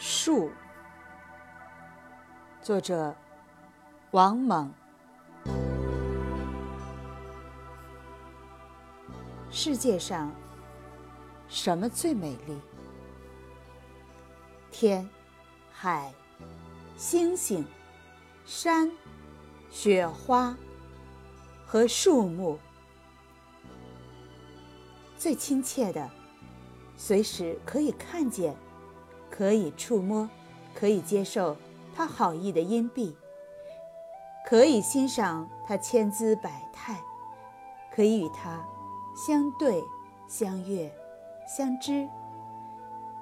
树，作者王猛。世界上什么最美丽？天、海、星星、山、雪花和树木。最亲切的，随时可以看见。可以触摸，可以接受他好意的荫蔽，可以欣赏他千姿百态，可以与他相对、相悦、相知，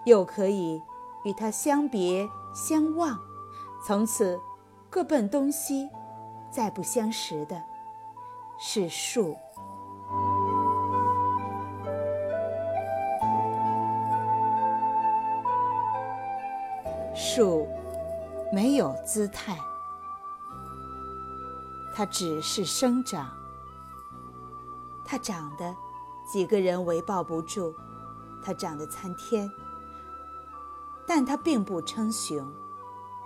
又可以与他相别、相望，从此各奔东西，再不相识的是树。树没有姿态，它只是生长。它长得几个人围抱不住，它长得参天，但它并不称雄，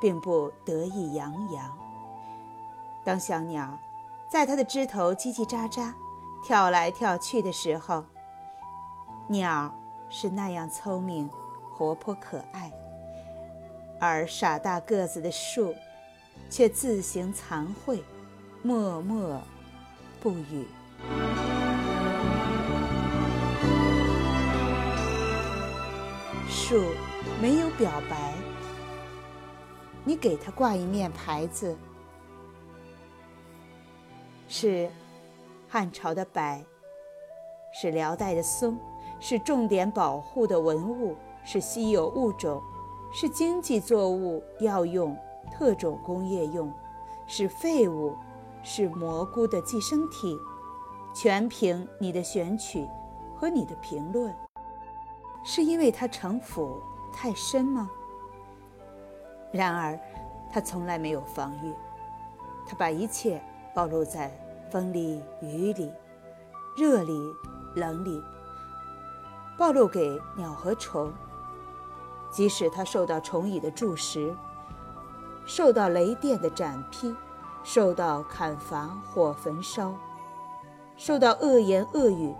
并不得意洋洋。当小鸟在它的枝头叽叽喳喳跳来跳去的时候，鸟是那样聪明、活泼、可爱。而傻大个子的树，却自行惭愧，默默不语。树没有表白，你给它挂一面牌子，是汉朝的柏，是辽代的松，是重点保护的文物，是稀有物种。是经济作物药用、特种工业用，是废物，是蘑菇的寄生体，全凭你的选取和你的评论。是因为它城府太深吗？然而，他从来没有防御，他把一切暴露在风里、雨里、热里、冷里，暴露给鸟和虫。即使他受到虫蚁的蛀食，受到雷电的斩劈，受到砍伐或焚烧，受到恶言恶语，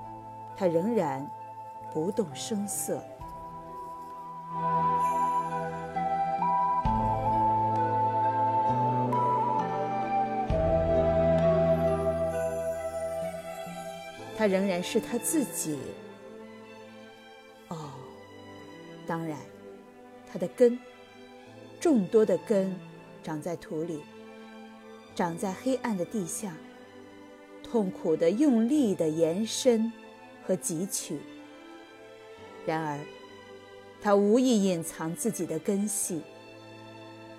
他仍然不动声色。他仍然是他自己。哦，当然。它的根，众多的根，长在土里，长在黑暗的地下，痛苦的、用力的延伸和汲取。然而，它无意隐藏自己的根系。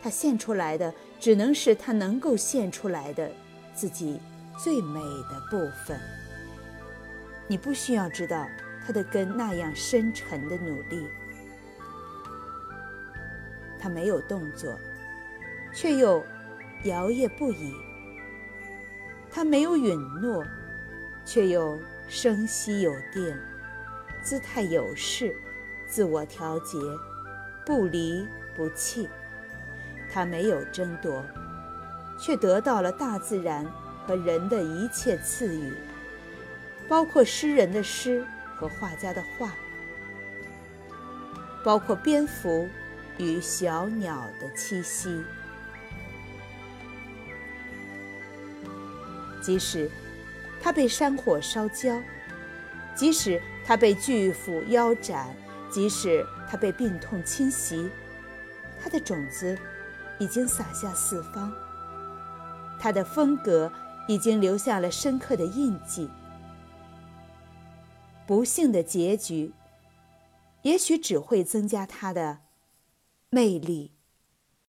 它现出来的，只能是它能够现出来的自己最美的部分。你不需要知道它的根那样深沉的努力。他没有动作，却又摇曳不已；他没有允诺，却又声息有定，姿态有势，自我调节，不离不弃。他没有争夺，却得到了大自然和人的一切赐予，包括诗人的诗和画家的画，包括蝙蝠。与小鸟的栖息，即使它被山火烧焦，即使它被巨斧腰斩，即使它被病痛侵袭，它的种子已经洒下四方，它的风格已经留下了深刻的印记。不幸的结局，也许只会增加它的。魅力。